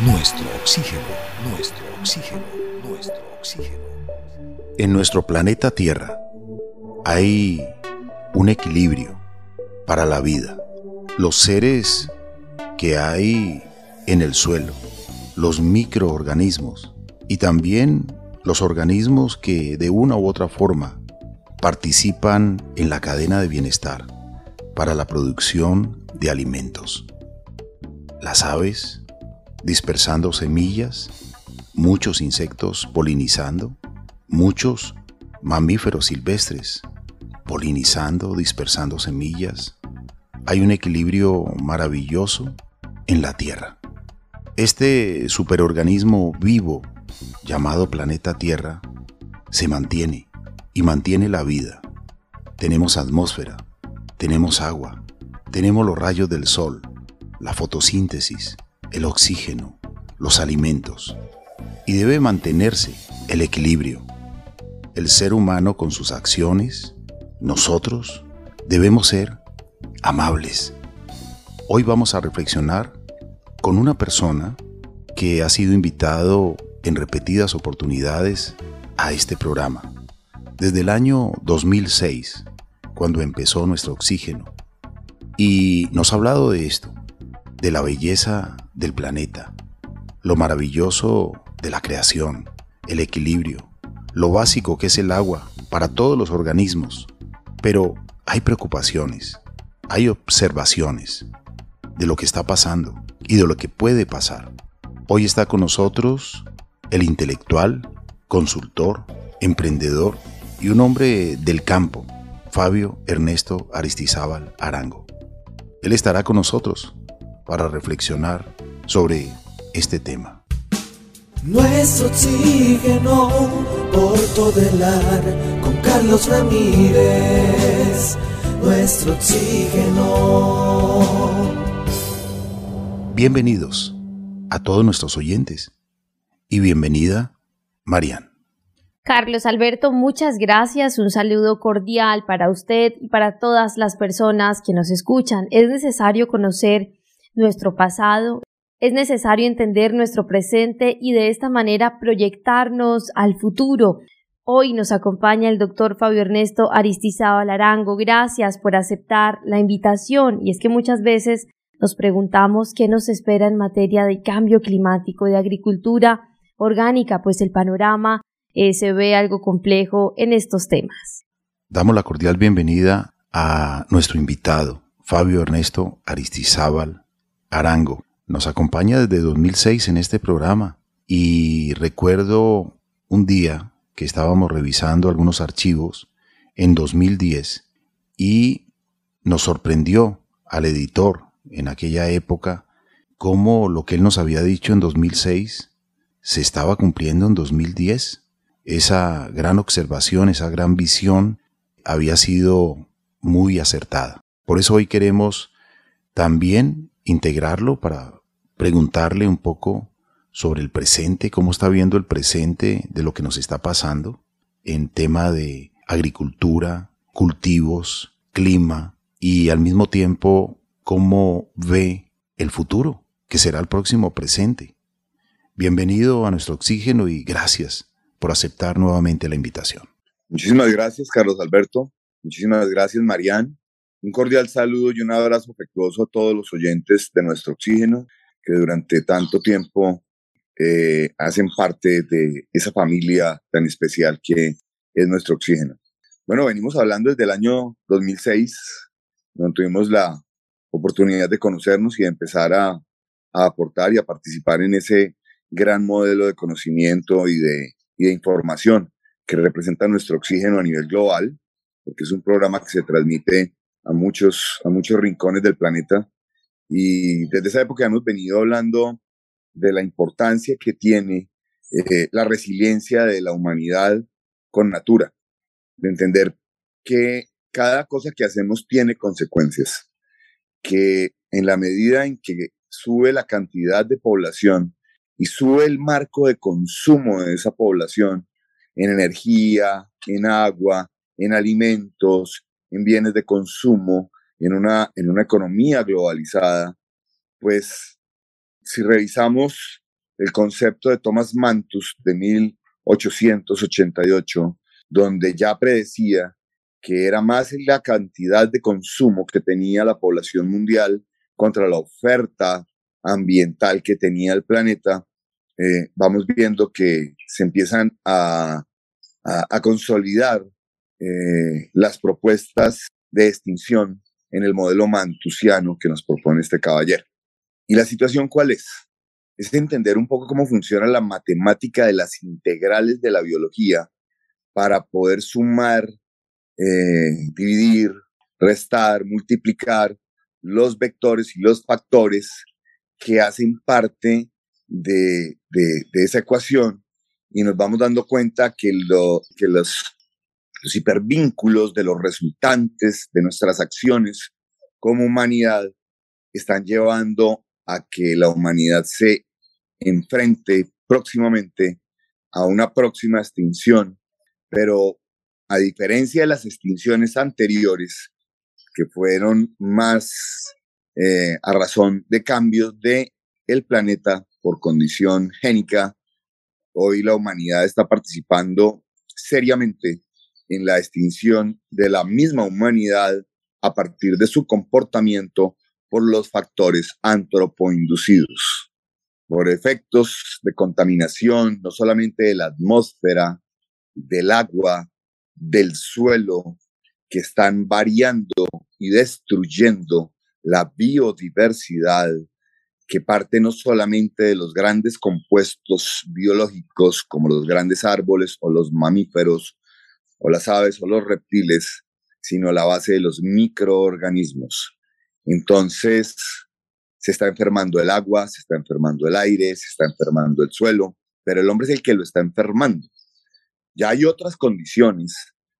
Nuestro oxígeno, nuestro oxígeno, nuestro oxígeno. En nuestro planeta Tierra hay un equilibrio para la vida. Los seres que hay en el suelo, los microorganismos y también los organismos que de una u otra forma participan en la cadena de bienestar para la producción de alimentos. Las aves dispersando semillas, muchos insectos polinizando, muchos mamíferos silvestres polinizando, dispersando semillas. Hay un equilibrio maravilloso en la Tierra. Este superorganismo vivo llamado planeta Tierra se mantiene y mantiene la vida. Tenemos atmósfera, tenemos agua, tenemos los rayos del sol, la fotosíntesis, el oxígeno, los alimentos. Y debe mantenerse el equilibrio. El ser humano con sus acciones, nosotros, debemos ser amables. Hoy vamos a reflexionar con una persona que ha sido invitado en repetidas oportunidades a este programa. Desde el año 2006, cuando empezó nuestro oxígeno. Y nos ha hablado de esto, de la belleza del planeta, lo maravilloso de la creación, el equilibrio, lo básico que es el agua para todos los organismos. Pero hay preocupaciones, hay observaciones de lo que está pasando y de lo que puede pasar. Hoy está con nosotros el intelectual, consultor, emprendedor y un hombre del campo, Fabio Ernesto Aristizábal Arango. Él estará con nosotros para reflexionar sobre este tema. Nuestro oxígeno por todo el ar con Carlos Ramírez. Nuestro oxígeno. Bienvenidos a todos nuestros oyentes y bienvenida Marian. Carlos Alberto, muchas gracias. Un saludo cordial para usted y para todas las personas que nos escuchan. Es necesario conocer nuestro pasado, es necesario entender nuestro presente y de esta manera proyectarnos al futuro. Hoy nos acompaña el doctor Fabio Ernesto Aristizábal Arango. Gracias por aceptar la invitación. Y es que muchas veces nos preguntamos qué nos espera en materia de cambio climático, de agricultura orgánica, pues el panorama eh, se ve algo complejo en estos temas. Damos la cordial bienvenida a nuestro invitado, Fabio Ernesto Aristizábal Arango. Nos acompaña desde 2006 en este programa y recuerdo un día que estábamos revisando algunos archivos en 2010 y nos sorprendió al editor en aquella época cómo lo que él nos había dicho en 2006 se estaba cumpliendo en 2010. Esa gran observación, esa gran visión había sido muy acertada. Por eso hoy queremos también integrarlo para preguntarle un poco sobre el presente, cómo está viendo el presente de lo que nos está pasando en tema de agricultura, cultivos, clima y al mismo tiempo cómo ve el futuro, que será el próximo presente. Bienvenido a nuestro oxígeno y gracias por aceptar nuevamente la invitación. Muchísimas gracias, Carlos Alberto. Muchísimas gracias, Marían. Un cordial saludo y un abrazo afectuoso a todos los oyentes de nuestro oxígeno que durante tanto tiempo eh, hacen parte de esa familia tan especial que es nuestro oxígeno. Bueno, venimos hablando desde el año 2006, donde tuvimos la oportunidad de conocernos y de empezar a, a aportar y a participar en ese gran modelo de conocimiento y de, y de información que representa nuestro oxígeno a nivel global, porque es un programa que se transmite a muchos, a muchos rincones del planeta. Y desde esa época hemos venido hablando de la importancia que tiene eh, la resiliencia de la humanidad con natura, de entender que cada cosa que hacemos tiene consecuencias, que en la medida en que sube la cantidad de población y sube el marco de consumo de esa población en energía, en agua, en alimentos, en bienes de consumo, en una, en una economía globalizada, pues si revisamos el concepto de Thomas Mantus de 1888, donde ya predecía que era más la cantidad de consumo que tenía la población mundial contra la oferta ambiental que tenía el planeta, eh, vamos viendo que se empiezan a, consolidar eh, las propuestas de extinción en el modelo mantusiano que nos propone este caballero. ¿Y la situación cuál es? Es entender un poco cómo funciona la matemática de las integrales de la biología para poder sumar, eh, dividir, restar, multiplicar los vectores y los factores que hacen parte de, esa ecuación y nos vamos dando cuenta que los, los hipervínculos de los resultantes de nuestras acciones como humanidad están llevando a que la humanidad se enfrente próximamente a una próxima extinción, pero a diferencia de las extinciones anteriores, que fueron más eh, a razón de cambios de el planeta por condición génica, hoy la humanidad está participando seriamente en la extinción de la misma humanidad a partir de su comportamiento por los factores antropoinducidos, por efectos de contaminación no solamente de la atmósfera, del agua, del suelo, que están variando y destruyendo la biodiversidad que parte no solamente de los grandes compuestos biológicos como los grandes árboles o los mamíferos o las aves o los reptiles, sino la base de los microorganismos. Entonces, se está enfermando el agua, se está enfermando el aire, se está enfermando el suelo, pero el hombre es el que lo está enfermando. Ya hay otras condiciones,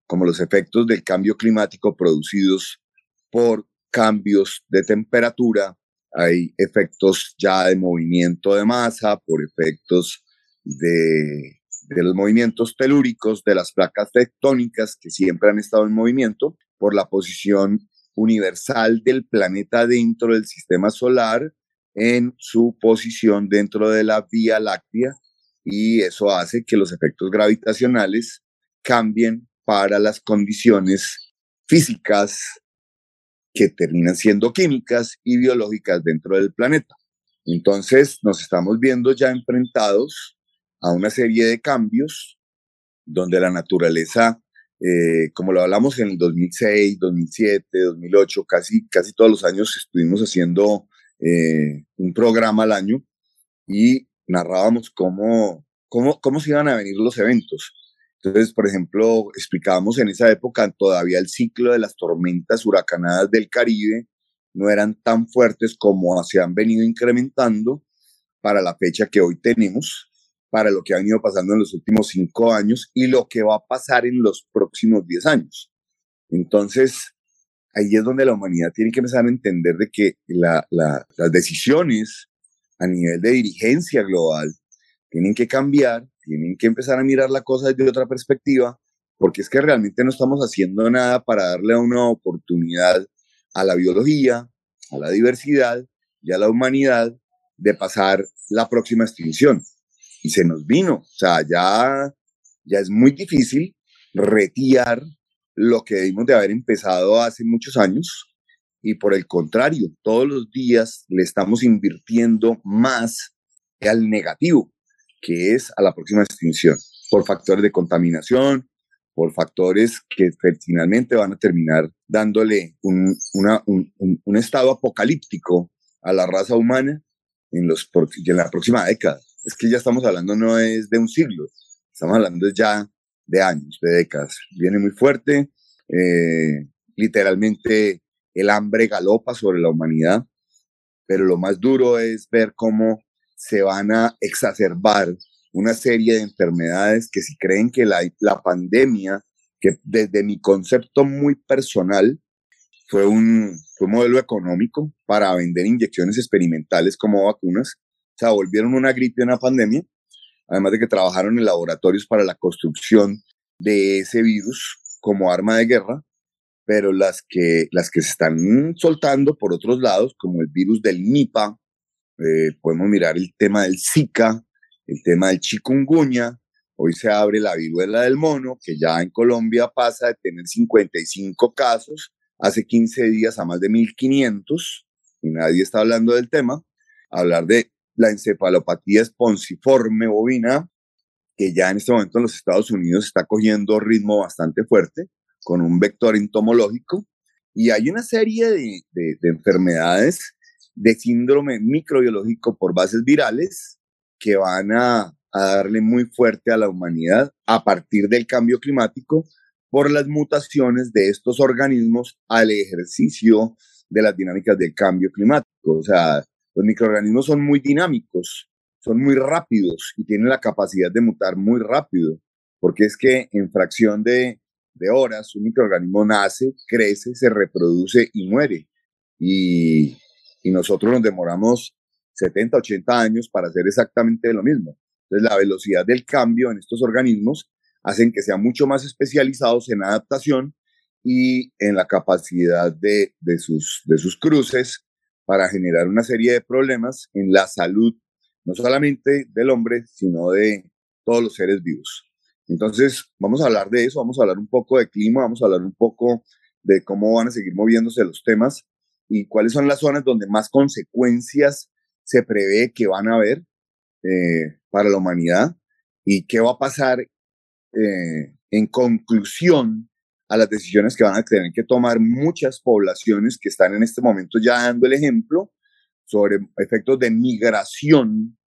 como los efectos del cambio climático producidos por cambios de temperatura, hay efectos ya de movimiento de masa, por efectos de, de los movimientos telúricos, de las placas tectónicas que siempre han estado en movimiento, por la posición universal del planeta dentro del sistema solar en su posición dentro de la Vía Láctea y eso hace que los efectos gravitacionales cambien para las condiciones físicas que terminan siendo químicas y biológicas dentro del planeta. Entonces nos estamos viendo ya enfrentados a una serie de cambios donde la naturaleza eh, como lo hablamos en el 2006, 2007, 2008, casi, casi todos los años estuvimos haciendo eh, un programa al año y narrábamos cómo, cómo, cómo se iban a venir los eventos. Entonces, por ejemplo, explicábamos en esa época todavía el ciclo de las tormentas huracanadas del Caribe no eran tan fuertes como se han venido incrementando para la fecha que hoy tenemos para lo que ha venido pasando en los últimos cinco años y lo que va a pasar en los próximos diez años. Entonces, ahí es donde la humanidad tiene que empezar a entender de que las decisiones a nivel de dirigencia global tienen que cambiar, tienen que empezar a mirar la cosa desde otra perspectiva, porque es que realmente no estamos haciendo nada para darle una oportunidad a la biología, a la diversidad y a la humanidad de pasar la próxima extinción y se nos vino. O sea, ya, ya es muy difícil retirar lo que debimos de haber empezado hace muchos años y por el contrario, todos los días le estamos invirtiendo más al negativo, que es a la próxima extinción, por factores de contaminación, por factores que finalmente van a terminar dándole un, un, un, estado apocalíptico a la raza humana en, los, en la próxima década es que ya estamos hablando no es de un siglo, estamos hablando ya de años, de décadas. Viene muy fuerte, eh, literalmente el hambre galopa sobre la humanidad, pero lo más duro es ver cómo se van a exacerbar una serie de enfermedades que si creen que la, la pandemia, que desde mi concepto muy personal, fue un, fue un modelo económico para vender inyecciones experimentales como vacunas, o sea, volvieron una gripe una pandemia, además de que trabajaron en laboratorios para la construcción de ese virus como arma de guerra, pero las que, las que se están soltando por otros lados, como el virus del Nipah, eh, podemos mirar el tema del Zika, el tema del chikungunya, hoy se abre la viruela del mono, que ya en Colombia pasa de tener 55 casos hace 15 días a más de 1500, y nadie está hablando del tema, hablar de la encefalopatía esponsiforme bovina, que ya en este momento en los Estados Unidos está cogiendo ritmo bastante fuerte, con un vector entomológico, y hay una serie de, de, de enfermedades de síndrome microbiológico por bases virales que van a, darle muy fuerte a la humanidad a partir del cambio climático por las mutaciones de estos organismos al ejercicio de las dinámicas del cambio climático. O sea, los microorganismos son muy dinámicos, son muy rápidos y tienen la capacidad de mutar muy rápido, porque es que en fracción de, de horas un microorganismo nace, crece, se reproduce y muere. Y, y nosotros nos demoramos 70, 80 años para hacer exactamente lo mismo. Entonces, la velocidad del cambio en estos organismos hacen que sean mucho más especializados en adaptación y en la capacidad de, de, sus, de sus cruces para generar una serie de problemas en la salud, no solamente del hombre, sino de todos los seres vivos. Entonces, vamos a hablar de eso, vamos a hablar un poco de clima, vamos a hablar un poco de cómo van a seguir moviéndose los temas y cuáles son las zonas donde más consecuencias se prevé que van a haber eh, para la humanidad y qué va a pasar eh, en conclusión a las decisiones que van a tener que tomar muchas poblaciones que están en este momento ya dando el ejemplo sobre efectos de migración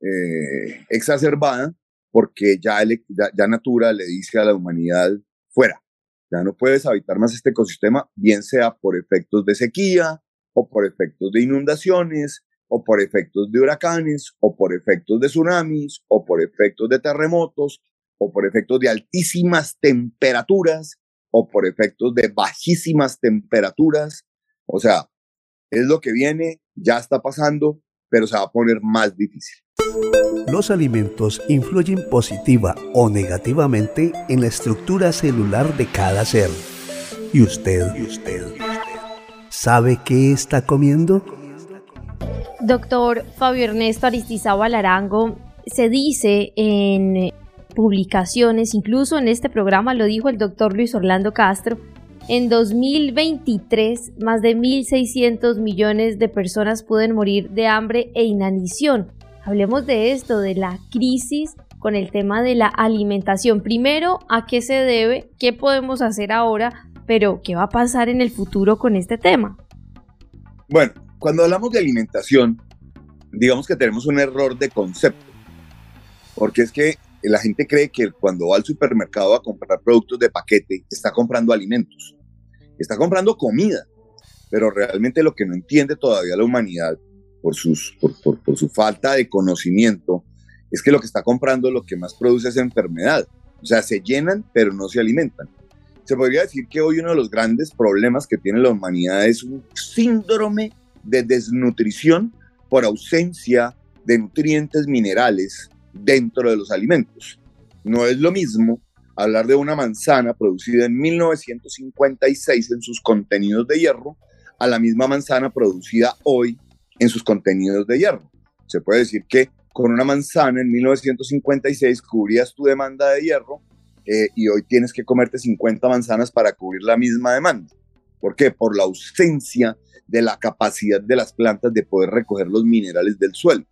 eh, exacerbada, porque ya, ya, ya Natura le dice a la humanidad fuera, ya no puedes habitar más este ecosistema, bien sea por efectos de sequía o por efectos de inundaciones o por efectos de huracanes o por efectos de tsunamis o por efectos de terremotos o por efectos de altísimas temperaturas o por efectos de bajísimas temperaturas. O sea, es lo que viene, ya está pasando, pero se va a poner más difícil. Los alimentos influyen positiva o negativamente en la estructura celular de cada ser. ¿Y usted, y usted, sabe qué está comiendo? Doctor Fabio Ernesto Aristizábal Arango, se dice en publicaciones, incluso en este programa lo dijo el doctor Luis Orlando Castro, en 2023 más de 1.600 millones de personas pueden morir de hambre e inanición. Hablemos de esto, de la crisis con el tema de la alimentación. Primero, ¿a qué se debe? ¿Qué podemos hacer ahora? Pero, ¿qué va a pasar en el futuro con este tema? Bueno, cuando hablamos de alimentación, digamos que tenemos un error de concepto, porque es que la gente cree que cuando va al supermercado a comprar productos de paquete, está comprando alimentos, está comprando comida, pero realmente lo que no entiende todavía la humanidad por, su falta de conocimiento, es que lo que está comprando lo que más produce es enfermedad. O sea, se llenan, pero no se alimentan. Se podría decir que hoy uno de los grandes problemas que tiene la humanidad es un síndrome de desnutrición por ausencia de nutrientes minerales dentro de los alimentos. No es lo mismo hablar de una manzana producida en 1956 en sus contenidos de hierro a la misma manzana producida hoy en sus contenidos de hierro. Se puede decir que con una manzana en 1956 cubrías tu demanda de hierro eh, y hoy tienes que comerte 50 manzanas para cubrir la misma demanda. ¿Por qué? Por la ausencia de la capacidad de las plantas de poder recoger los minerales del suelo.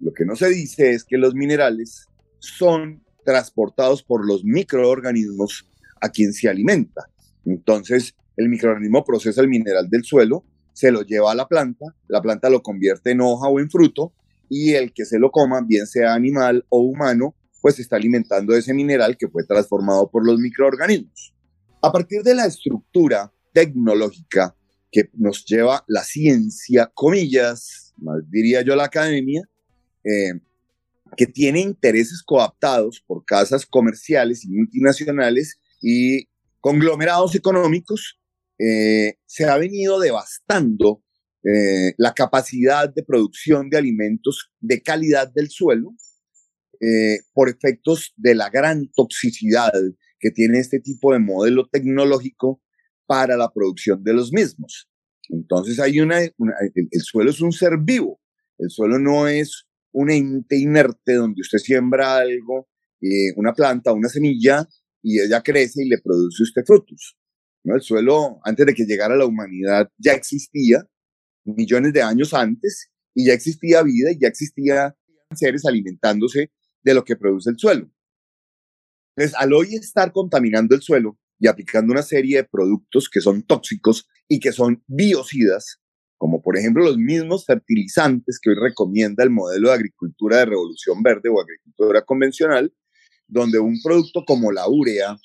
Lo que no se dice es que los minerales son transportados por los microorganismos a quien se alimenta. Entonces, el microorganismo procesa el mineral del suelo se lo lleva a la planta, la planta lo convierte en hoja o en fruto y el que se lo coma, bien sea animal o humano, pues está alimentando ese mineral que fue transformado por los microorganismos. A partir de la estructura tecnológica que nos lleva la ciencia, comillas, diría yo la academia, eh, que tiene intereses coaptados por casas comerciales y multinacionales y conglomerados económicos eh, se ha venido devastando eh, la capacidad de producción de alimentos de calidad del suelo eh, por efectos de la gran toxicidad que tiene este tipo de modelo tecnológico para la producción de los mismos. Entonces hay una, el, suelo es un ser vivo El suelo no es un ente inerte donde usted siembra algo, eh, una planta, una semilla, y ella crece y le produce usted frutos. El suelo, antes de que llegara la humanidad, ya existía millones de años antes, y ya existía vida y ya existía seres alimentándose de lo que produce el suelo. Entonces, al hoy estar contaminando el suelo y aplicando una serie de productos que son tóxicos y que son biocidas, como por ejemplo los mismos fertilizantes que hoy recomienda el modelo de agricultura de revolución verde o agricultura convencional, donde un producto como la urea,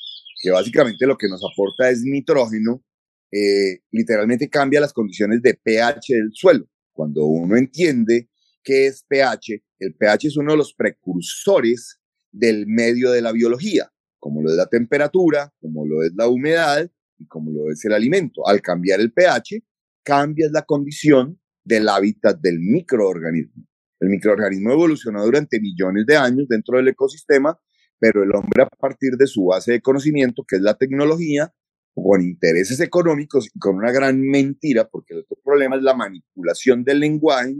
que básicamente lo que nos aporta es nitrógeno, eh, literalmente cambia las condiciones de pH del suelo. Cuando uno entiende qué es pH, el pH es uno de los precursores del medio de la biología, como lo es la temperatura, como lo es la humedad y como lo es el alimento. Al cambiar el pH, cambias la condición del hábitat del microorganismo. El microorganismo evolucionó durante millones de años dentro del ecosistema, pero el hombre a partir de su base de conocimiento, que es la tecnología, con intereses económicos y con una gran mentira, porque el otro problema es la manipulación del lenguaje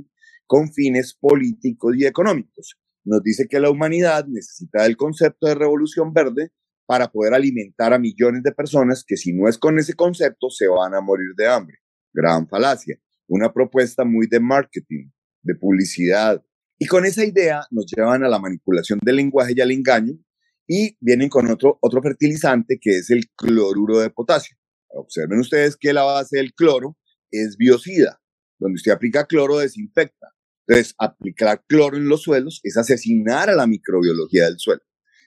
con fines políticos y económicos. Nos dice que la humanidad necesita el concepto de revolución verde para poder alimentar a millones de personas que si no es con ese concepto se van a morir de hambre. Gran falacia. Una propuesta muy de marketing, de publicidad. Y con esa idea nos llevan a la manipulación del lenguaje y al engaño y vienen con otro, otro fertilizante que es el cloruro de potasio. Observen ustedes que la base del cloro es biocida. Donde usted aplica cloro desinfecta. Entonces, aplicar cloro en los suelos es asesinar a la microbiología del suelo.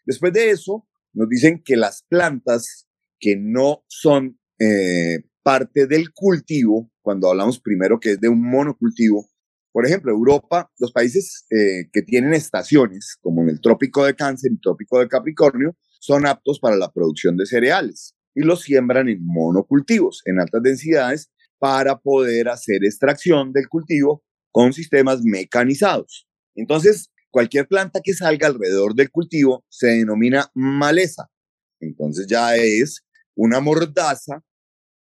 Después de eso, nos dicen que las plantas que no son eh, parte del cultivo, cuando hablamos primero que es de un monocultivo, por ejemplo, Europa, los países eh, que tienen estaciones, como en el trópico de Cáncer y trópico de Capricornio, son aptos para la producción de cereales y los siembran en monocultivos, en altas densidades, para poder hacer extracción del cultivo con sistemas mecanizados. Entonces, cualquier planta que salga alrededor del cultivo se denomina maleza. Entonces ya es una mordaza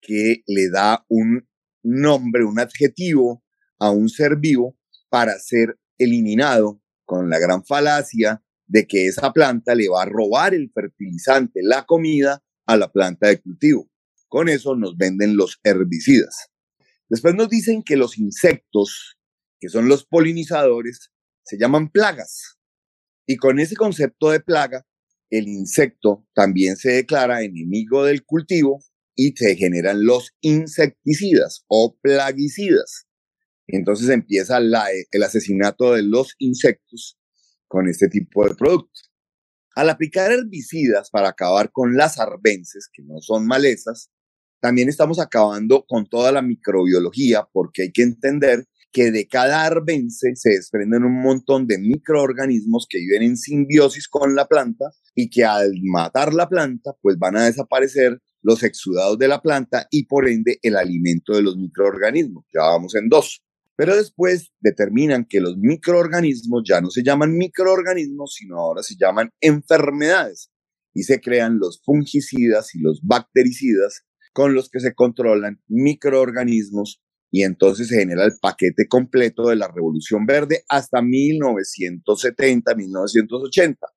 que le da un nombre, un adjetivo a un ser vivo para ser eliminado con la gran falacia de que esa planta le va a robar el fertilizante, la comida, a la planta de cultivo. Con eso nos venden los herbicidas. Después nos dicen que los insectos, que son los polinizadores, se llaman plagas. Y con ese concepto de plaga, el insecto también se declara enemigo del cultivo y se generan los insecticidas o plaguicidas. Entonces empieza el asesinato de los insectos con este tipo de productos. Al aplicar herbicidas para acabar con las arbences, que no son malezas, también estamos acabando con toda la microbiología, porque hay que entender que de cada arbense se desprenden un montón de microorganismos que viven en simbiosis con la planta y que al matar la planta, pues van a desaparecer los exudados de la planta y por ende el alimento de los microorganismos. Ya vamos en dos. Pero después determinan que los microorganismos ya no se llaman microorganismos, sino ahora se llaman enfermedades y se crean los fungicidas y los bactericidas con los que se controlan microorganismos y entonces se genera el paquete completo de la Revolución Verde hasta 1970, 1980.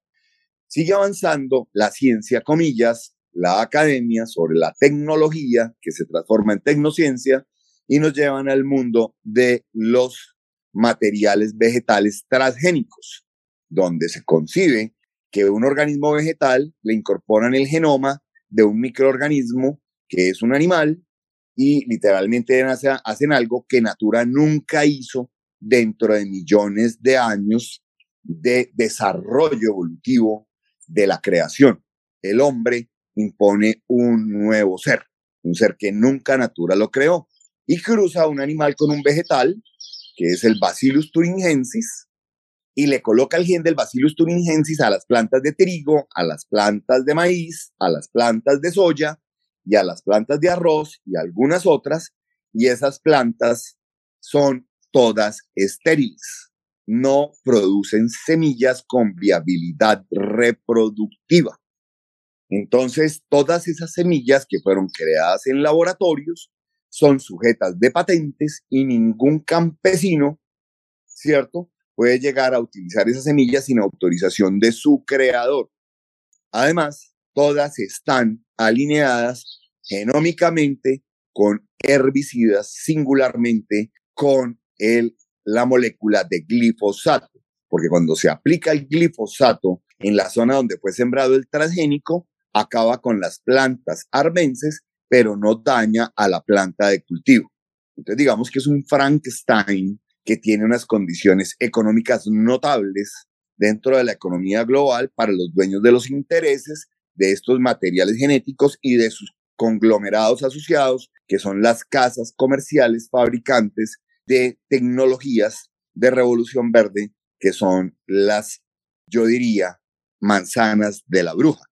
Sigue avanzando la ciencia, comillas, la academia sobre la tecnología que se transforma en tecnociencia y nos llevan al mundo de los materiales vegetales transgénicos, donde se concibe que un organismo vegetal le incorporan el genoma de un microorganismo que es un animal y literalmente hacen algo que Natura nunca hizo dentro de millones de años de desarrollo evolutivo de la creación. El hombre impone un nuevo ser, un ser que nunca Natura lo creó y cruza un animal con un vegetal, que es el Bacillus thuringiensis, y le coloca el gen del Bacillus thuringiensis a las plantas de trigo, a las plantas de maíz, a las plantas de soya y a las plantas de arroz y algunas otras, y esas plantas son todas estériles, no producen semillas con viabilidad reproductiva. Entonces, todas esas semillas que fueron creadas en laboratorios son sujetas de patentes y ningún campesino ¿cierto? Puede llegar a utilizar esas semillas sin autorización de su creador. Además, todas están alineadas genómicamente con herbicidas, singularmente con el, la molécula de glifosato, porque cuando se aplica el glifosato en la zona donde fue sembrado el transgénico, acaba con las plantas arbenses, pero no daña a la planta de cultivo. Entonces digamos que es un Frankenstein que tiene unas condiciones económicas notables dentro de la economía global para los dueños de los intereses de estos materiales genéticos y de sus conglomerados asociados, que son las casas comerciales fabricantes de tecnologías de revolución verde, que son las, yo diría, manzanas de la bruja.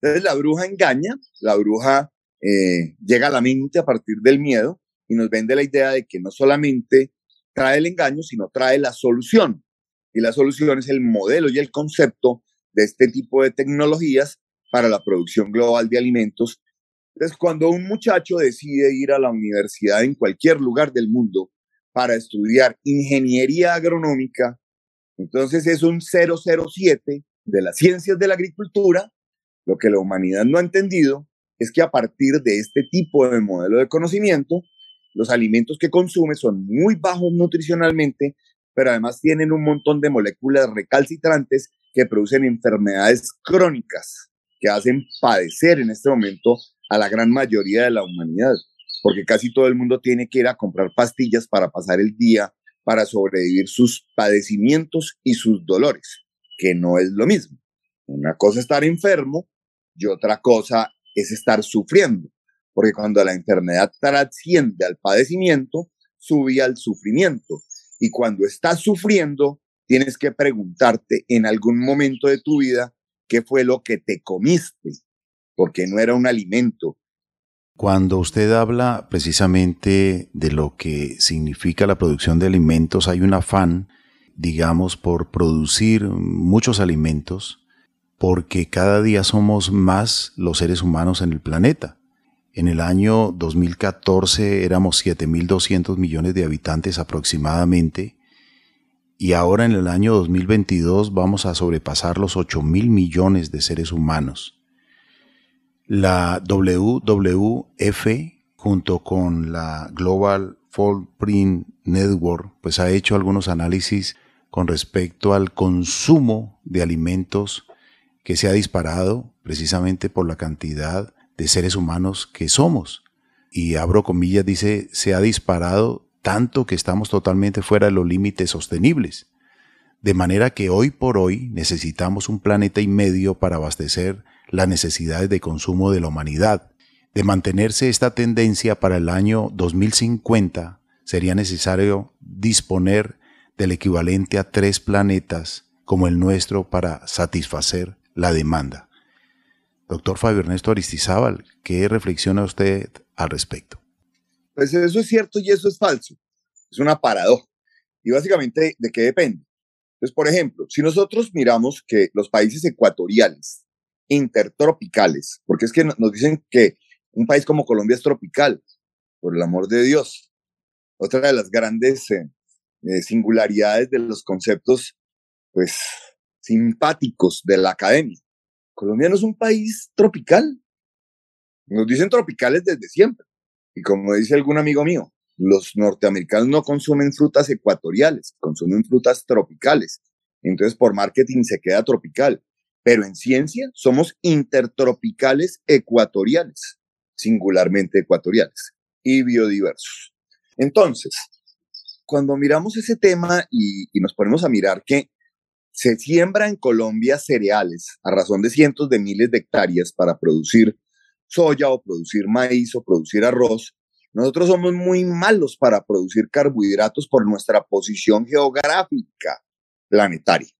Entonces la bruja engaña, la bruja eh, llega a la mente a partir del miedo y nos vende la idea de que no solamente trae el engaño, sino trae la solución. Y la solución es el modelo y el concepto de este tipo de tecnologías para la producción global de alimentos. Entonces, cuando un muchacho decide ir a la universidad en cualquier lugar del mundo para estudiar ingeniería agronómica, entonces es un 007 de las ciencias de la agricultura. Lo que la humanidad no ha entendido es que a partir de este tipo de modelo de conocimiento, los alimentos que consume son muy bajos nutricionalmente, pero además tienen un montón de moléculas recalcitrantes que producen enfermedades crónicas que hacen padecer en este momento a la gran mayoría de la humanidad, porque casi todo el mundo tiene que ir a comprar pastillas para pasar el día, para sobrevivir sus padecimientos y sus dolores, que no es lo mismo. Una cosa es estar enfermo y otra cosa es estar sufriendo porque cuando la enfermedad trasciende al padecimiento, sube al sufrimiento. Y cuando estás sufriendo, tienes que preguntarte en algún momento de tu vida qué fue lo que te comiste, porque no era un alimento. Cuando usted habla precisamente de lo que significa la producción de alimentos, hay un afán, digamos, por producir muchos alimentos, porque cada día somos más los seres humanos en el planeta. En el año 2014 éramos 7.200 millones de habitantes aproximadamente y ahora en el año 2022 vamos a sobrepasar los 8.000 millones de seres humanos. La WWF junto con la Global Footprint Network pues ha hecho algunos análisis con respecto al consumo de alimentos que se ha disparado precisamente por la cantidad de seres humanos que somos. Y abro comillas, dice, se ha disparado tanto que estamos totalmente fuera de los límites sostenibles. De manera que hoy por hoy necesitamos un planeta y medio para abastecer las necesidades de consumo de la humanidad. De mantenerse esta tendencia para el año 2050, sería necesario disponer del equivalente a tres planetas como el nuestro para satisfacer la demanda. Doctor Fabio Ernesto Aristizábal, ¿qué reflexiona usted al respecto? Pues eso es cierto y eso es falso. Es una paradoja. Y básicamente, ¿de qué depende? Entonces, por ejemplo, si nosotros miramos que los países ecuatoriales, intertropicales, porque es que nos dicen que un país como Colombia es tropical, por el amor de Dios. Otra de las grandes eh, eh, singularidades de los conceptos, pues, simpáticos de la academia. Colombia no es un país tropical. Nos dicen tropicales desde siempre. Y como dice algún amigo mío, los norteamericanos no consumen frutas ecuatoriales, consumen frutas tropicales. Entonces, por marketing se queda tropical. Pero en ciencia somos intertropicales ecuatoriales, singularmente ecuatoriales y biodiversos. Entonces, cuando miramos ese tema y, nos ponemos a mirar que se siembra en Colombia cereales a razón de cientos de miles de hectáreas para producir soya o producir maíz o producir arroz. Nosotros somos muy malos para producir carbohidratos por nuestra posición geográfica planetaria.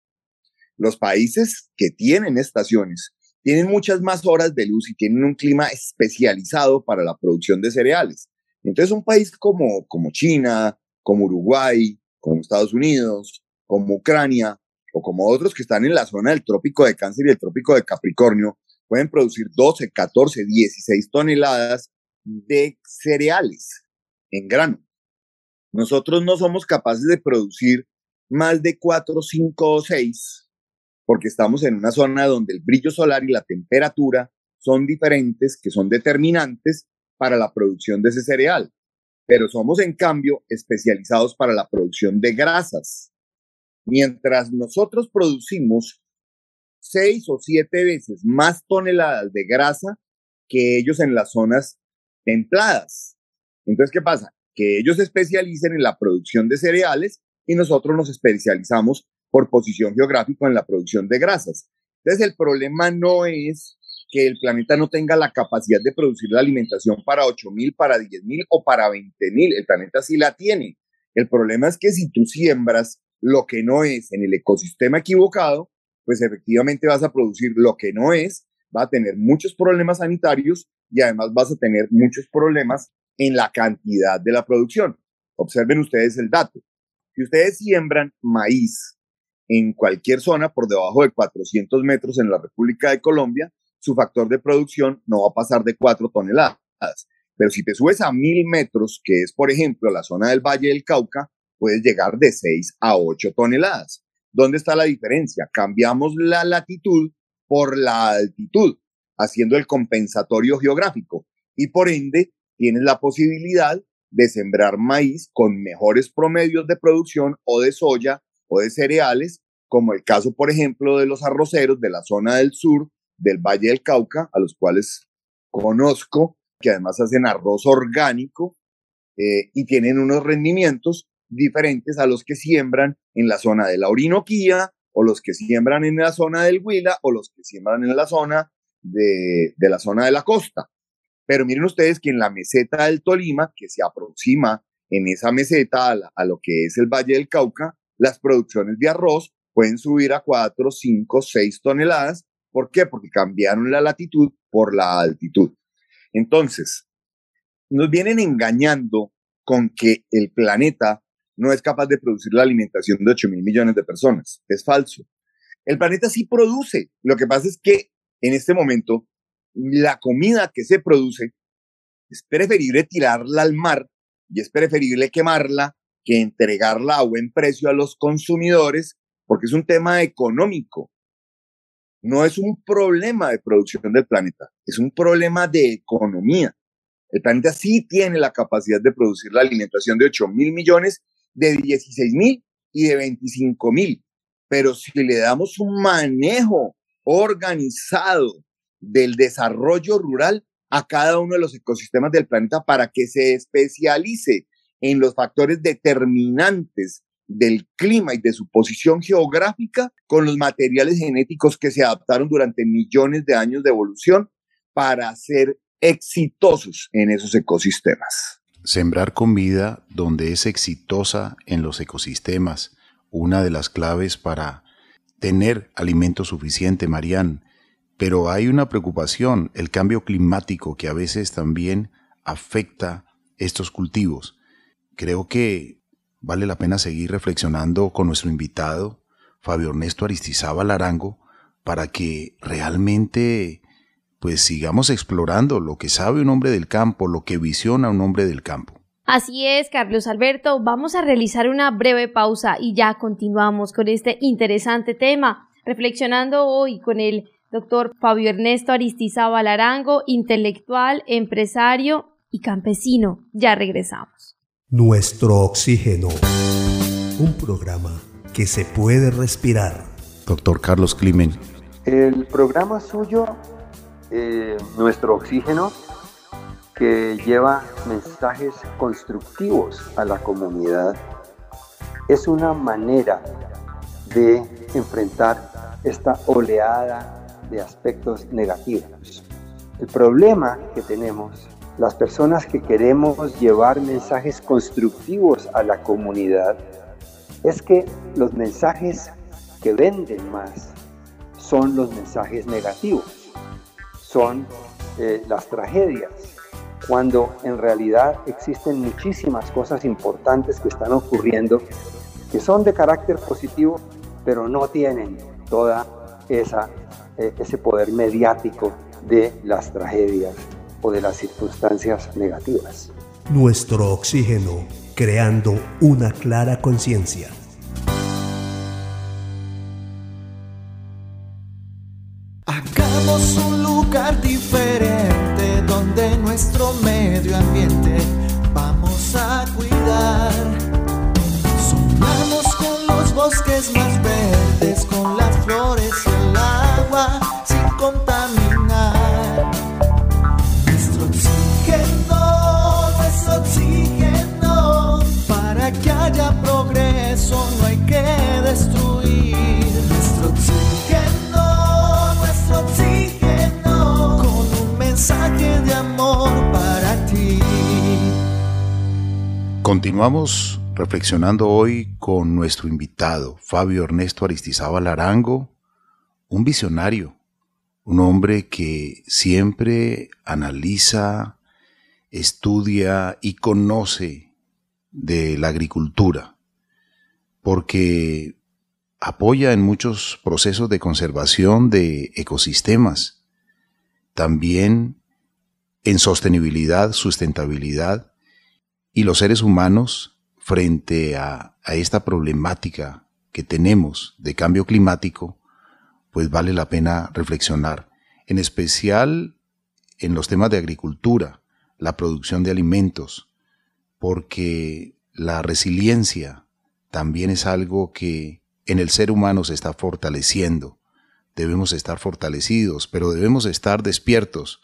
Los países que tienen estaciones tienen muchas más horas de luz y tienen un clima especializado para la producción de cereales. Entonces un país como, como China, como Uruguay, como Estados Unidos, como Ucrania, o como otros que están en la zona del trópico de Cáncer y el trópico de Capricornio, pueden producir 12, 14, 16 toneladas de cereales en grano. Nosotros no somos capaces de producir más de 4, 5 o 6, porque estamos en una zona donde el brillo solar y la temperatura son diferentes, que son determinantes para la producción de ese cereal. Pero somos, en cambio, especializados para la producción de grasas. Mientras nosotros producimos seis o siete veces más toneladas de grasa que ellos en las zonas templadas. Entonces, ¿qué pasa? Que ellos se especialicen en la producción de cereales y nosotros nos especializamos por posición geográfica en la producción de grasas. Entonces, el problema no es que el planeta no tenga la capacidad de producir la alimentación para 8.000, para 10.000 o para 20.000. El planeta sí la tiene. El problema es que si tú siembras lo que no es en el ecosistema equivocado, pues efectivamente vas a producir lo que no es, va a tener muchos problemas sanitarios y además vas a tener muchos problemas en la cantidad de la producción. Observen ustedes el dato. Si ustedes siembran maíz en cualquier zona por debajo de 400 metros en la República de Colombia, su factor de producción no va a pasar de 4 toneladas. Pero si te subes a 1000 metros, que es por ejemplo la zona del Valle del Cauca, puedes llegar de 6 a 8 toneladas. ¿Dónde está la diferencia? Cambiamos la latitud por la altitud, haciendo el compensatorio geográfico. Y por ende, tienes la posibilidad de sembrar maíz con mejores promedios de producción o de soya o de cereales, como el caso, por ejemplo, de los arroceros de la zona del sur del Valle del Cauca, a los cuales conozco, que además hacen arroz orgánico eh, y tienen unos rendimientos diferentes a los que siembran en la zona de la Orinoquía o los que siembran en la zona del Huila o los que siembran en la zona de, de la zona de la costa. Pero miren ustedes que en la meseta del Tolima, que se aproxima en esa meseta a, lo que es el Valle del Cauca, las producciones de arroz pueden subir a 4, 5, 6 toneladas. ¿Por qué? Porque cambiaron la latitud por la altitud. Entonces, nos vienen engañando con que el planeta no es capaz de producir la alimentación de 8 mil millones de personas. Es falso. El planeta sí produce. Lo que pasa es que en este momento la comida que se produce es preferible tirarla al mar y es preferible quemarla que entregarla a buen precio a los consumidores, porque es un tema económico. No es un problema de producción del planeta, es un problema de economía. El planeta sí tiene la capacidad de producir la alimentación de 8 mil millones, de 16 mil y de 25 mil. Pero si le damos un manejo organizado del desarrollo rural a cada uno de los ecosistemas del planeta para que se especialice en los factores determinantes del clima y de su posición geográfica con los materiales genéticos que se adaptaron durante millones de años de evolución para ser exitosos en esos ecosistemas. Sembrar comida donde es exitosa en los ecosistemas, una de las claves para tener alimento suficiente, Marían. Pero hay una preocupación, el cambio climático que a veces también afecta estos cultivos creo que vale la pena seguir reflexionando con nuestro invitado, Fabio Ernesto Aristizábal Arango, para que realmente pues sigamos explorando lo que sabe un hombre del campo, lo que visiona un hombre del campo. Así es, Carlos Alberto, vamos a realizar una breve pausa y ya continuamos con este interesante tema, reflexionando hoy con el doctor Fabio Ernesto Aristizábal Arango, intelectual, empresario y campesino. Ya regresamos. Nuestro oxígeno. Un programa que se puede respirar. Doctor Carlos Climen. El programa suyo, eh, Nuestro oxígeno, que lleva mensajes constructivos a la comunidad, es una manera de enfrentar esta oleada de aspectos negativos. El problema que tenemos las personas que queremos llevar mensajes constructivos a la comunidad, es que los mensajes que venden más son los mensajes negativos, son eh, las tragedias, cuando en realidad existen muchísimas cosas importantes que están ocurriendo, que son de carácter positivo, pero no tienen toda esa, eh, ese poder mediático de las tragedias o de las circunstancias negativas. Nuestro oxígeno, creando una clara conciencia. Hagamos lugar diferente donde nuestro medio ambiente vamos a cuidar. Sonamos con los bosques más verdes, Continuamos reflexionando hoy con nuestro invitado, Fabio Ernesto Aristizábal Arango, un visionario, un hombre que siempre analiza, estudia y conoce de la agricultura, porque apoya en muchos procesos de conservación de ecosistemas, también en sostenibilidad, sustentabilidad, y los seres humanos frente a, esta problemática que tenemos de cambio climático, pues vale la pena reflexionar, en especial en los temas de agricultura, la producción de alimentos, porque la resiliencia también es algo que en el ser humano se está fortaleciendo. Debemos estar fortalecidos, pero debemos estar despiertos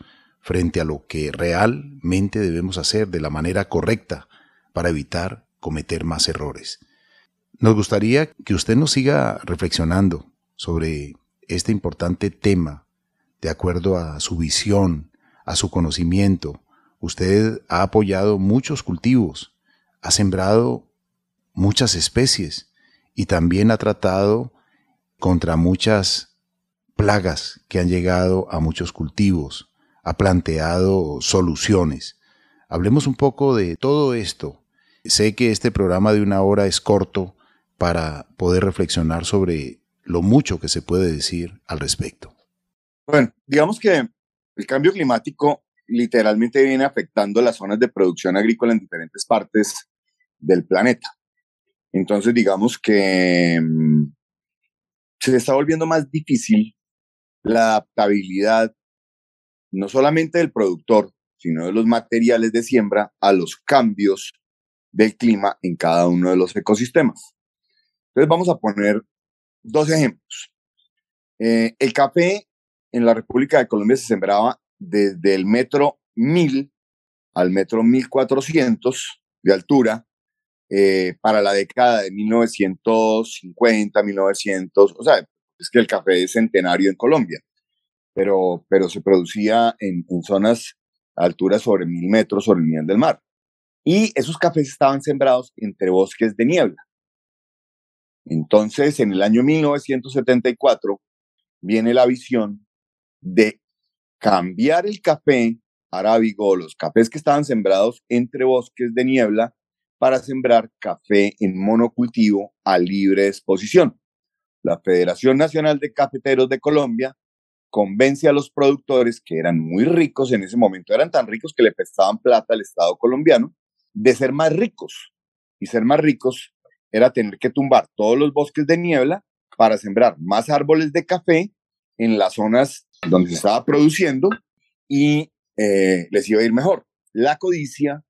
frente a lo que realmente debemos hacer de la manera correcta para evitar cometer más errores. Nos gustaría que usted nos siga reflexionando sobre este importante tema de acuerdo a su visión, a su conocimiento. Usted ha apoyado muchos cultivos, ha sembrado muchas especies y también ha tratado contra muchas plagas que han llegado a muchos cultivos, ha planteado soluciones. Hablemos un poco de todo esto. Sé que este programa de una hora es corto para poder reflexionar sobre lo mucho que se puede decir al respecto. Bueno, digamos que el cambio climático literalmente viene afectando las zonas de producción agrícola en diferentes partes del planeta. Entonces, digamos que mmm, se está volviendo más difícil la adaptabilidad no solamente del productor, sino de los materiales de siembra a los cambios del clima en cada uno de los ecosistemas. Entonces vamos a poner dos ejemplos. Eh, el café en la República de Colombia se sembraba desde el metro 1000 al metro 1400 de altura eh, para la década de 1950, 1900, o sea, es que el café es centenario en Colombia, pero, pero se producía en, zonas alturas sobre mil metros sobre el nivel del mar. Y esos cafés estaban sembrados entre bosques de niebla. Entonces, en el año 1974, viene la visión de cambiar el café arábigo, los cafés que estaban sembrados entre bosques de niebla, para sembrar café en monocultivo a libre exposición. La Federación Nacional de Cafeteros de Colombia convence a los productores que eran muy ricos en ese momento, eran tan ricos que le prestaban plata al Estado colombiano, de ser más ricos. Y ser más ricos era tener que tumbar todos los bosques de niebla para sembrar más árboles de café en las zonas donde se estaba produciendo y eh, les iba a ir mejor. La codicia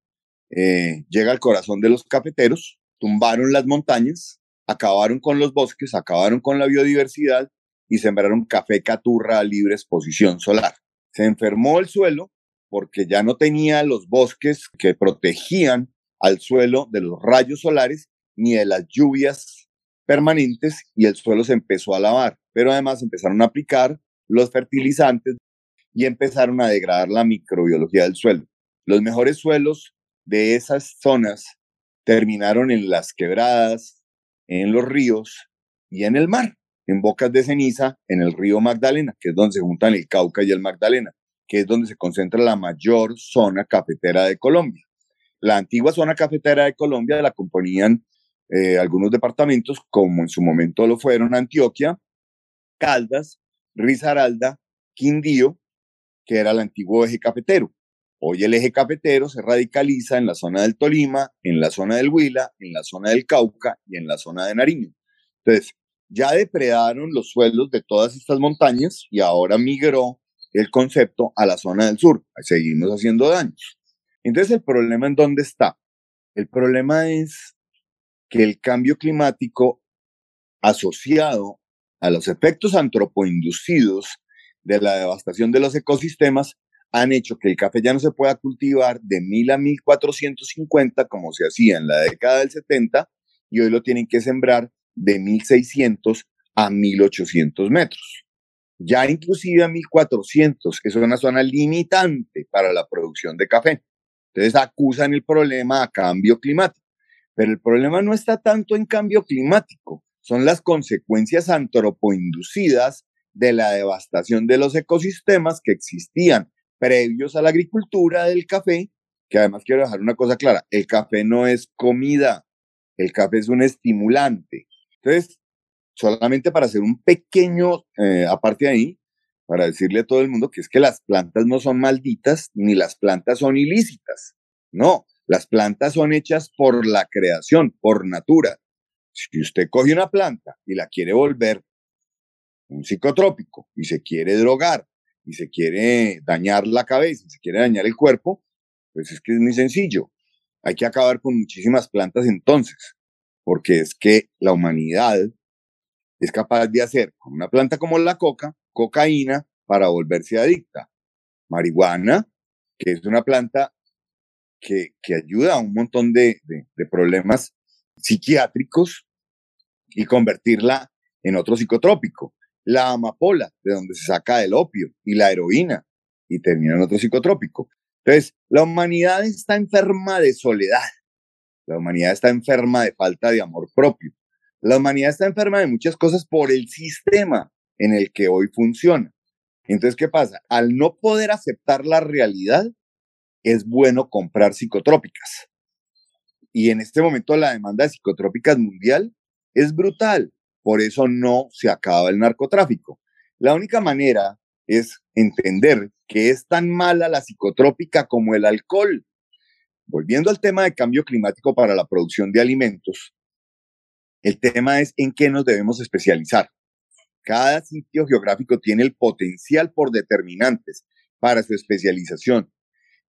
eh, llega al corazón de los cafeteros, tumbaron las montañas, acabaron con los bosques, acabaron con la biodiversidad y sembraron café caturra a libre exposición solar. Se enfermó el suelo porque ya no tenía los bosques que protegían al suelo de los rayos solares ni de las lluvias permanentes y el suelo se empezó a lavar, pero además empezaron a aplicar los fertilizantes y empezaron a degradar la microbiología del suelo. Los mejores suelos de esas zonas terminaron en las quebradas, en los ríos y en el mar, en bocas de ceniza, en el río Magdalena, que es donde se juntan el Cauca y el Magdalena, que es donde se concentra la mayor zona cafetera de Colombia. La antigua zona cafetera de Colombia la componían eh, algunos departamentos, como en su momento lo fueron Antioquia, Caldas, Risaralda, Quindío, que era el antiguo eje cafetero. Hoy el eje cafetero se radicaliza en la zona del Tolima, en la zona del Huila, en la zona del Cauca y en la zona de Nariño. Entonces, ya depredaron los suelos de todas estas montañas y ahora migró el concepto a la zona del sur. Seguimos haciendo daños. Entonces, ¿el problema en dónde está? El problema es que el cambio climático asociado a los efectos antropoinducidos de la devastación de los ecosistemas han hecho que el café ya no se pueda cultivar de 1000 a 1450 como se hacía en la década del 70 y hoy lo tienen que sembrar de 1600 a 1800 metros. Ya inclusive a 1400, que es una zona limitante para la producción de café. Entonces acusan el problema a cambio climático. Pero el problema no está tanto en cambio climático, son las consecuencias antropoinducidas de la devastación de los ecosistemas que existían previos a la agricultura del café, que además quiero dejar una cosa clara, el café no es comida, el café es un estimulante. Entonces, solamente para hacer un pequeño, eh, aparte de ahí, para decirle a todo el mundo que es que las plantas no son malditas ni las plantas son ilícitas. No, las plantas son hechas por la creación, por natura. Si usted coge una planta y la quiere volver un psicotrópico y se quiere drogar y se quiere dañar la cabeza, y se quiere dañar el cuerpo, pues es que es muy sencillo. Hay que acabar con muchísimas plantas entonces, porque es que la humanidad es capaz de hacer con una planta como la coca, cocaína para volverse adicta. Marihuana, que es una planta que, que ayuda a un montón de, de problemas psiquiátricos y convertirla en otro psicotrópico la amapola, de donde se saca el opio y la heroína, y termina en otro psicotrópico. Entonces, la humanidad está enferma de soledad, la humanidad está enferma de falta de amor propio, la humanidad está enferma de muchas cosas por el sistema en el que hoy funciona. Entonces, ¿qué pasa? Al no poder aceptar la realidad, es bueno comprar psicotrópicas. Y en este momento la demanda de psicotrópicas mundial es brutal. Por eso no se acaba el narcotráfico. La única manera es entender que es tan mala la psicotrópica como el alcohol. Volviendo al tema de cambio climático para la producción de alimentos, el tema es en qué nos debemos especializar. Cada sitio geográfico tiene el potencial por determinantes para su especialización.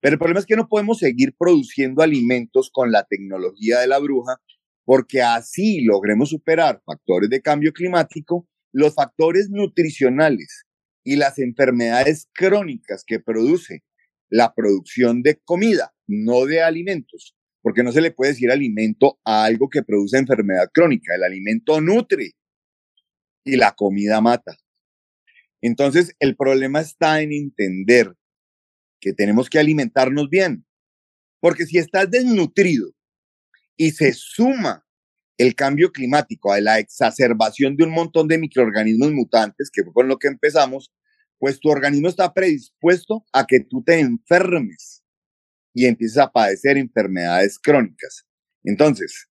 Pero el problema es que no podemos seguir produciendo alimentos con la tecnología de la bruja porque así logremos superar factores de cambio climático, los factores nutricionales y las enfermedades crónicas que produce la producción de comida, no de alimentos, porque no se le puede decir alimento a algo que produce enfermedad crónica. El alimento nutre y la comida mata. Entonces, el problema está en entender que tenemos que alimentarnos bien, porque si estás desnutrido y se suma el cambio climático a la exacerbación de un montón de microorganismos mutantes, que fue con lo que empezamos, pues tu organismo está predispuesto a que tú te enfermes y empieces a padecer enfermedades crónicas. Entonces,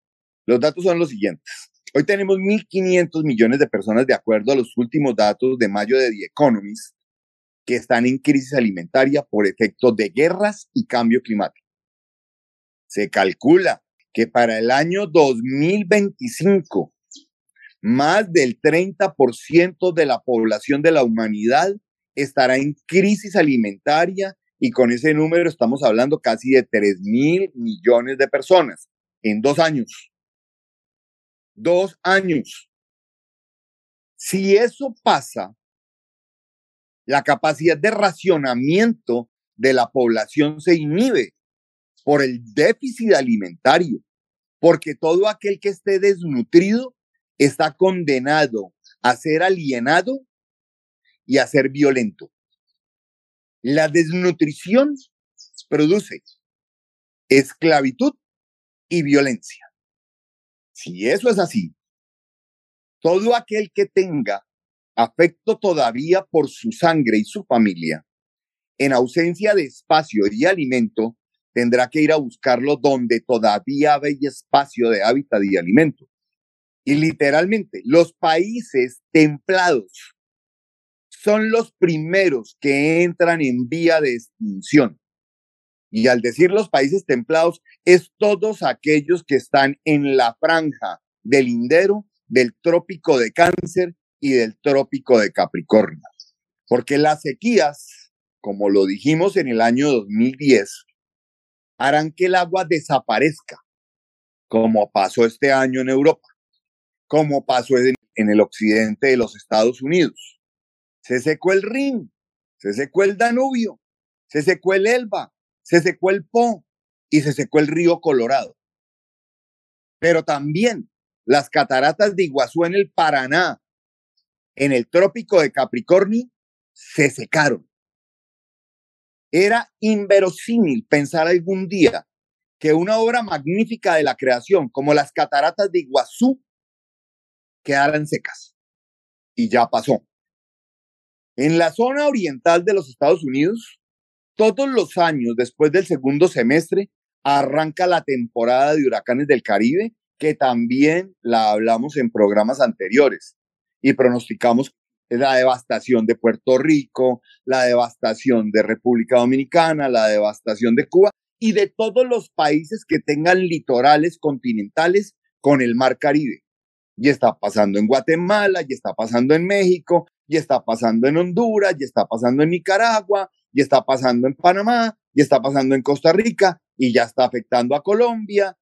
los datos son los siguientes. Hoy tenemos 1.500 millones de personas, de acuerdo a los últimos datos de mayo de The Economist, que están en crisis alimentaria por efecto de guerras y cambio climático. Se calcula que para el año 2025 más del 30% de la población de la humanidad estará en crisis alimentaria y con ese número estamos hablando casi de 3 mil millones de personas en dos años. Dos años. Si eso pasa, la capacidad de racionamiento de la población se inhibe por el déficit alimentario, porque todo aquel que esté desnutrido está condenado a ser alienado y a ser violento. La desnutrición produce esclavitud y violencia. Si eso es así, todo aquel que tenga afecto todavía por su sangre y su familia, en ausencia de espacio y alimento, tendrá que ir a buscarlo donde todavía hay espacio de hábitat y alimento. Y literalmente, los países templados son los primeros que entran en vía de extinción. Y al decir los países templados, es todos aquellos que están en la franja del lindero del trópico de Cáncer y del trópico de Capricornio. Porque las sequías, como lo dijimos en el año 2010, harán que el agua desaparezca, como pasó este año en Europa, como pasó en, el occidente de los Estados Unidos. Se secó el Rin, se secó el Danubio, se secó el Elba, se secó el Po y se secó el río Colorado. Pero también las cataratas de Iguazú en el Paraná, en el trópico de Capricornio, se secaron. Era inverosímil pensar algún día que una obra magnífica de la creación, como las cataratas de Iguazú, quedaran secas. Y ya pasó. En la zona oriental de los Estados Unidos, todos los años después del segundo semestre, arranca la temporada de huracanes del Caribe, que también la hablamos en programas anteriores y pronosticamos la devastación de Puerto Rico, la devastación de República Dominicana, la devastación de Cuba y de todos los países que tengan litorales continentales con el mar Caribe. Y está pasando en Guatemala, y está pasando en México, y está pasando en Honduras, y está pasando en Nicaragua, y está pasando en Panamá, y está pasando en Costa Rica, y ya está afectando a Colombia,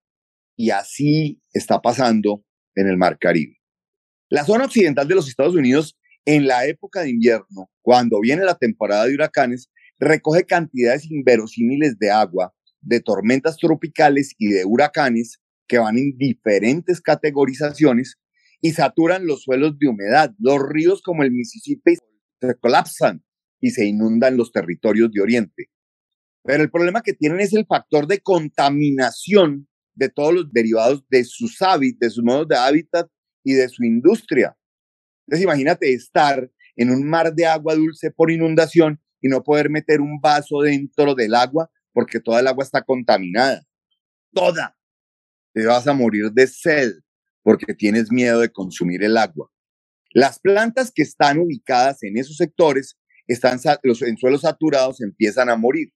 y así está pasando en el Mar Caribe. La zona occidental de los Estados Unidos en la época de invierno, cuando viene la temporada de huracanes, recoge cantidades inverosímiles de agua, de tormentas tropicales y de huracanes que van en diferentes categorizaciones y saturan los suelos de humedad. Los ríos como el Mississippi se colapsan y se inundan los territorios de Oriente. Pero el problema que tienen es el factor de contaminación de todos los derivados de sus hábitats, de sus modos de hábitat y de su industria. Entonces imagínate estar en un mar de agua dulce por inundación y no poder meter un vaso dentro del agua porque toda el agua está contaminada. Toda. Te vas a morir de sed porque tienes miedo de consumir el agua. Las plantas que están ubicadas en esos sectores, están, los, en suelos saturados, empiezan a morir.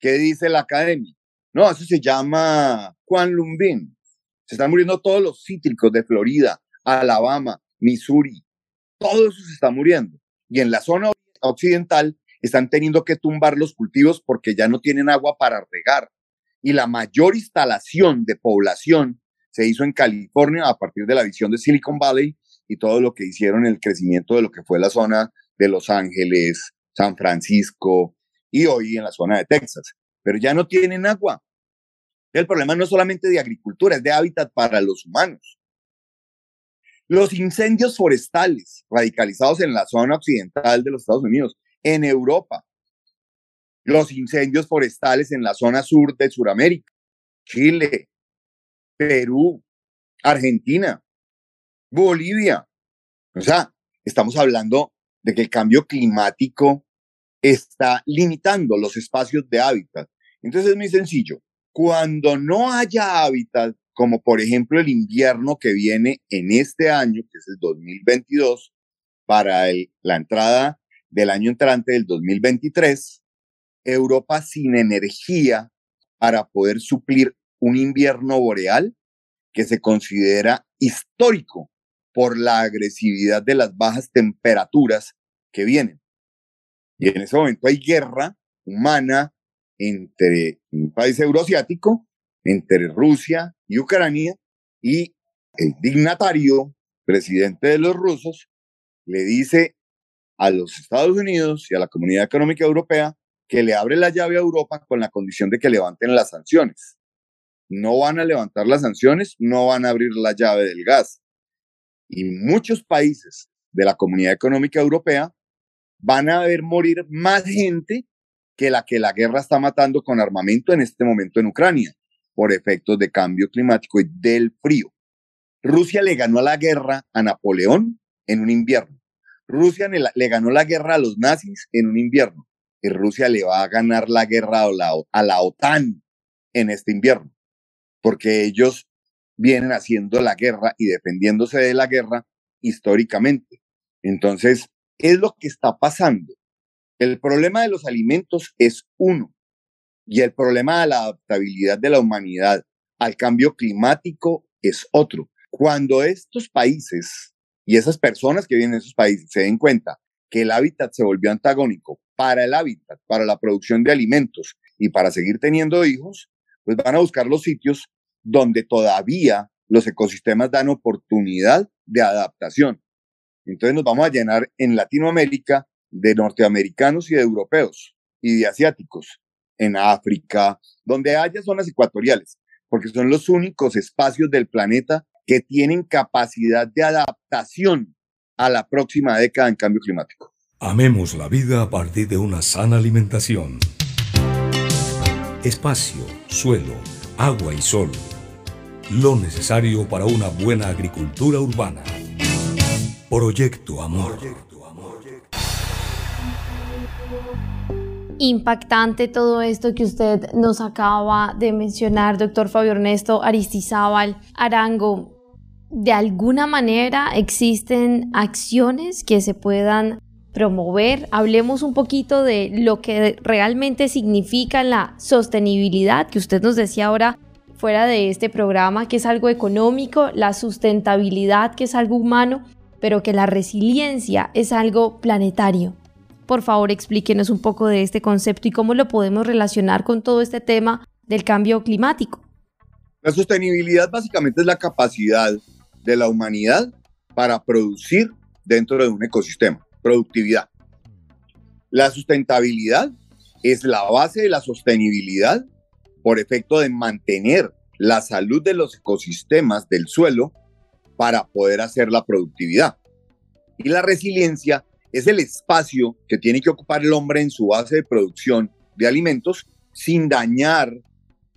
¿Qué dice la academia? No, eso se llama Juan Lumbin. Se están muriendo todos los cítricos de Florida, Alabama, Missouri. Todo eso se está muriendo. Y en la zona occidental están teniendo que tumbar los cultivos porque ya no tienen agua para regar. Y la mayor instalación de población se hizo en California a partir de la visión de Silicon Valley y todo lo que hicieron el crecimiento de lo que fue la zona de Los Ángeles, San Francisco y hoy en la zona de Texas. Pero ya no tienen agua. El problema no es solamente de agricultura, es de hábitat para los humanos. Los incendios forestales radicalizados en la zona occidental de los Estados Unidos, en Europa. Los incendios forestales en la zona sur de Sudamérica, Chile, Perú, Argentina, Bolivia. O sea, estamos hablando de que el cambio climático está limitando los espacios de hábitat. Entonces es muy sencillo. Cuando no haya hábitat, como por ejemplo el invierno que viene en este año, que es el 2022, para la entrada del año entrante del 2023, Europa sin energía para poder suplir un invierno boreal que se considera histórico por la agresividad de las bajas temperaturas que vienen. Y en ese momento hay guerra humana entre un país euroasiático, entre Rusia y Ucrania, y el dignatario, presidente de los rusos, le dice a los Estados Unidos y a la Comunidad Económica Europea que le abre la llave a Europa con la condición de que levanten las sanciones no van a levantar las sanciones, no van a abrir la llave del gas. Y muchos países de la Comunidad Económica Europea van a ver morir más gente que la que la guerra está matando con armamento en este momento en Ucrania, por efectos de cambio climático y del frío. Rusia le ganó la guerra a Napoleón en un invierno. Rusia le ganó la guerra a los nazis en un invierno. Y Rusia le va a ganar la guerra a la, a la OTAN en este invierno porque ellos vienen haciendo la guerra y defendiéndose de la guerra históricamente. Entonces, es lo que está pasando. El problema de los alimentos es uno y el problema de la adaptabilidad de la humanidad al cambio climático es otro. Cuando estos países y esas personas que viven en esos países se den cuenta que el hábitat se volvió antagónico para el hábitat, para la producción de alimentos y para seguir teniendo hijos, pues van a buscar los sitios donde todavía los ecosistemas dan oportunidad de adaptación. Entonces nos vamos a llenar en Latinoamérica de norteamericanos y de europeos y de asiáticos, en África, donde haya zonas ecuatoriales, porque son los únicos espacios del planeta que tienen capacidad de adaptación a la próxima década en cambio climático. Amemos la vida a partir de una sana alimentación. Espacio, suelo, agua y sol. Lo necesario para una buena agricultura urbana. Proyecto Amor. Impactante todo esto que usted nos acaba de mencionar, doctor Fabio Ernesto Aristizábal Arango. ¿De alguna manera existen acciones que se puedan promover? Hablemos un poquito de lo que realmente significa la sostenibilidad, que usted nos decía ahora fuera de este programa, que es algo económico, la sustentabilidad, que es algo humano, pero que la resiliencia es algo planetario. Por favor, explíquenos un poco de este concepto y cómo lo podemos relacionar con todo este tema del cambio climático. La sostenibilidad básicamente es la capacidad de la humanidad para producir dentro de un ecosistema, productividad. La sustentabilidad es la base de la sostenibilidad por efecto de mantener la salud de los ecosistemas del suelo para poder hacer la productividad. Y la resiliencia es el espacio que tiene que ocupar el hombre en su base de producción de alimentos sin dañar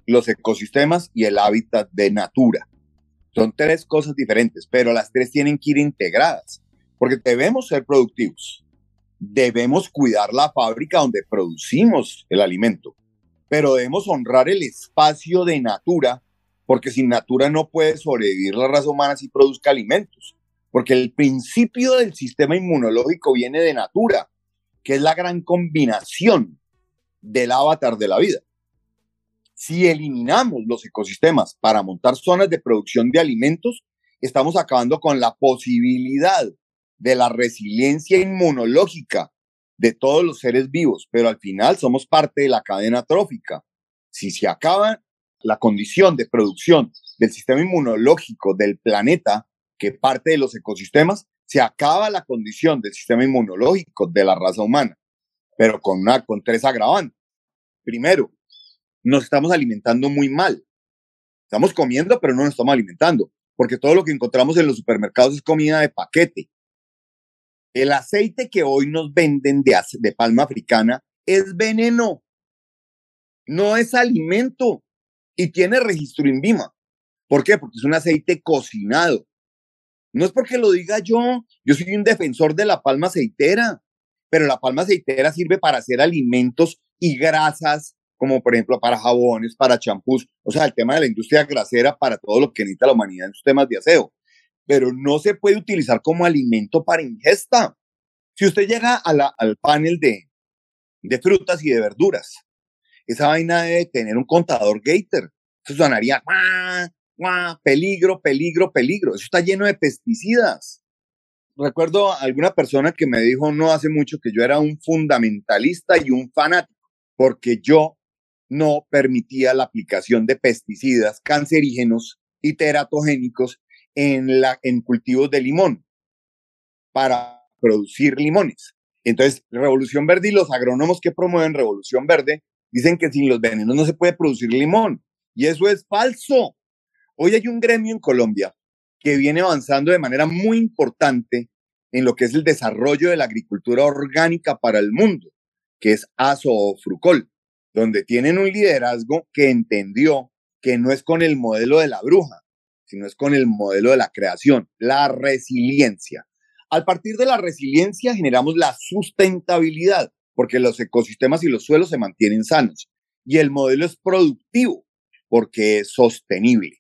los ecosistemas y el hábitat de natura. Son tres cosas diferentes, pero las tres tienen que ir integradas, porque debemos ser productivos. Debemos cuidar la fábrica donde producimos el alimento, pero debemos honrar el espacio de natura, porque sin natura no puede sobrevivir la raza humana si produzca alimentos porque el principio del sistema inmunológico viene de natura, que es la gran combinación del avatar de la vida. Si eliminamos los ecosistemas para montar zonas de producción de alimentos, estamos acabando con la posibilidad de la resiliencia inmunológica de todos los seres vivos, pero al final somos parte de la cadena trófica. Si se acaba la condición de producción del sistema inmunológico del planeta, que parte de los ecosistemas, se acaba la condición del sistema inmunológico de la raza humana, pero con, una, con tres agravantes. Primero, nos estamos alimentando muy mal. Estamos comiendo, pero no nos estamos alimentando, porque todo lo que encontramos en los supermercados es comida de paquete. El aceite que hoy nos venden de, palma africana es veneno, no es alimento y tiene registro INVIMA. ¿Por qué? Porque es un aceite cocinado. No es porque lo diga yo, yo soy un defensor de la palma aceitera, pero la palma aceitera sirve para hacer alimentos y grasas, como por ejemplo para jabones, para champús, o sea, el tema de la industria grasera para todo lo que necesita la humanidad en sus temas de aseo, pero no se puede utilizar como alimento para ingesta. Si usted llega al panel de, de frutas y de verduras, esa vaina debe tener un contador Gator. Eso sonaría, peligro, peligro, peligro. Eso está lleno de pesticidas. Recuerdo a alguna persona que me dijo no hace mucho que yo era un fundamentalista y un fanático, porque yo no permitía la aplicación de pesticidas cancerígenos y teratogénicos en, la, cultivos de limón para producir limones. Entonces, Revolución Verde y los agrónomos que promueven Revolución Verde dicen que sin los venenos no se puede producir limón. Y eso es falso. Hoy hay un gremio en Colombia que viene avanzando de manera muy importante en lo que es el desarrollo de la agricultura orgánica para el mundo, que es ASO o Frucol, donde tienen un liderazgo que entendió que no es con el modelo de la bruja, sino es con el modelo de la creación, la resiliencia. Al partir de la resiliencia generamos la sustentabilidad, porque los ecosistemas y los suelos se mantienen sanos. Y el modelo es productivo, porque es sostenible.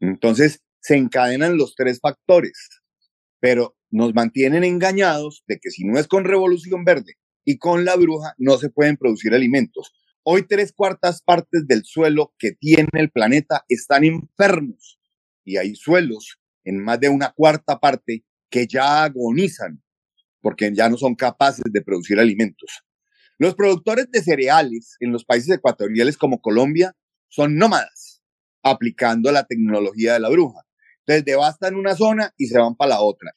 Entonces, se encadenan los tres factores, pero nos mantienen engañados de que si no es con Revolución Verde y con la bruja, no se pueden producir alimentos. Hoy tres cuartas partes del suelo que tiene el planeta están enfermos y hay suelos en más de una cuarta parte que ya agonizan porque ya no son capaces de producir alimentos. Los productores de cereales en los países ecuatoriales como Colombia son nómadas, aplicando la tecnología de la bruja. Entonces devastan una zona y se van para la otra.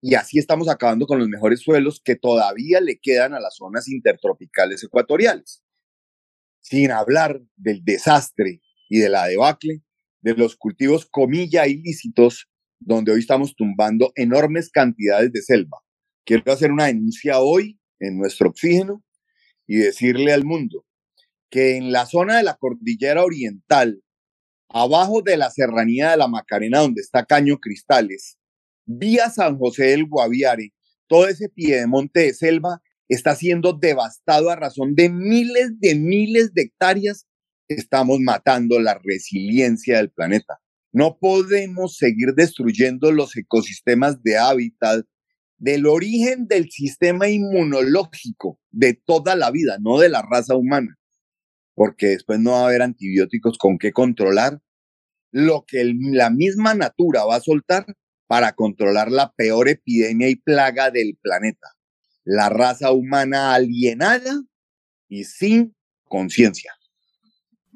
Y así estamos acabando con los mejores suelos que todavía le quedan a las zonas intertropicales ecuatoriales. Sin hablar del desastre y de la debacle de los cultivos comilla ilícitos, donde hoy estamos tumbando enormes cantidades de selva. Quiero hacer una denuncia hoy en nuestro oxígeno y decirle al mundo que en la zona de la cordillera oriental, abajo de la serranía de la Macarena, donde está Caño Cristales, vía San José del Guaviare, todo ese piedemonte de selva está siendo devastado a razón de miles de miles de hectáreas. Estamos matando la resiliencia del planeta. No podemos seguir destruyendo los ecosistemas de hábitat, del origen del sistema inmunológico de toda la vida, no de la raza humana, porque después no va a haber antibióticos con qué controlar lo que la misma natura va a soltar para controlar la peor epidemia y plaga del planeta, la raza humana alienada y sin conciencia.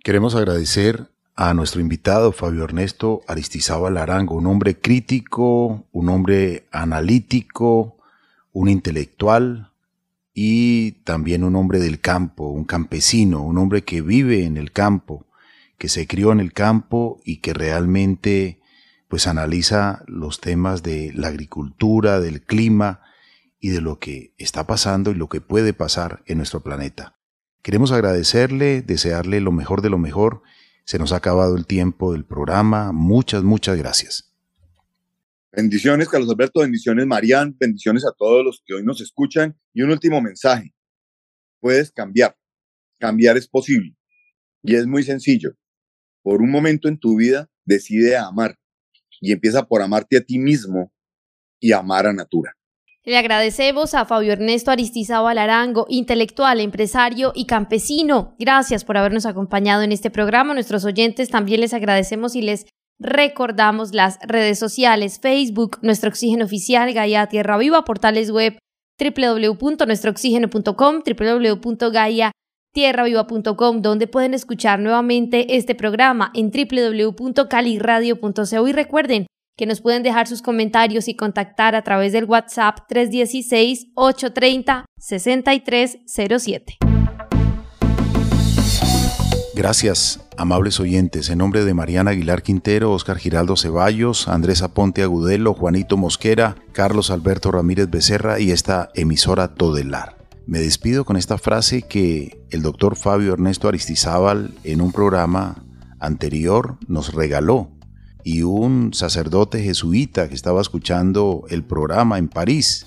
Queremos agradecer a nuestro invitado Fabio Ernesto Aristizábal Arango, un hombre crítico, un hombre analítico, un intelectual y también un hombre del campo, un campesino, un hombre que vive en el campo, que se crió en el campo y que realmente pues analiza los temas de la agricultura, del clima y de lo que está pasando y lo que puede pasar en nuestro planeta. Queremos agradecerle, desearle lo mejor de lo mejor se nos ha acabado el tiempo del programa. Muchas, muchas gracias. Bendiciones, Carlos Alberto, bendiciones, Marian, bendiciones a todos los que hoy nos escuchan. Y un último mensaje. Puedes cambiar. Cambiar es posible. Y es muy sencillo. Por un momento en tu vida, decide amar. Y empieza por amarte a ti mismo y amar a Natura. Le agradecemos a Fabio Ernesto Aristizábal Arango, intelectual, empresario y campesino. Gracias por habernos acompañado en este programa. Nuestros oyentes también les agradecemos y les recordamos las redes sociales, Facebook, Nuestro Oxígeno Oficial, Gaia Tierra Viva, portales web www.nuestrooxígeno.com, www.gaiatierraviva.com, donde pueden escuchar nuevamente este programa en www.caliradio.co y recuerden que nos pueden dejar sus comentarios y contactar a través del WhatsApp 316-830-6307. Gracias, amables oyentes. En nombre de Mariana Aguilar Quintero, Oscar Giraldo Ceballos, Andrés Aponte Agudelo, Juanito Mosquera, Carlos Alberto Ramírez Becerra y esta emisora Todelar. Me despido con esta frase que el doctor Fabio Ernesto Aristizábal en un programa anterior nos regaló y un sacerdote jesuita que estaba escuchando el programa en París,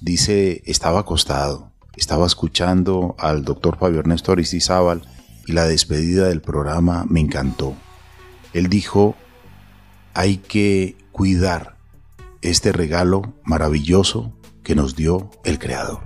dice, estaba acostado, estaba escuchando al doctor Fabio Ernesto Aristizábal y la despedida del programa me encantó. Él dijo, hay que cuidar este regalo maravilloso que nos dio el Creador.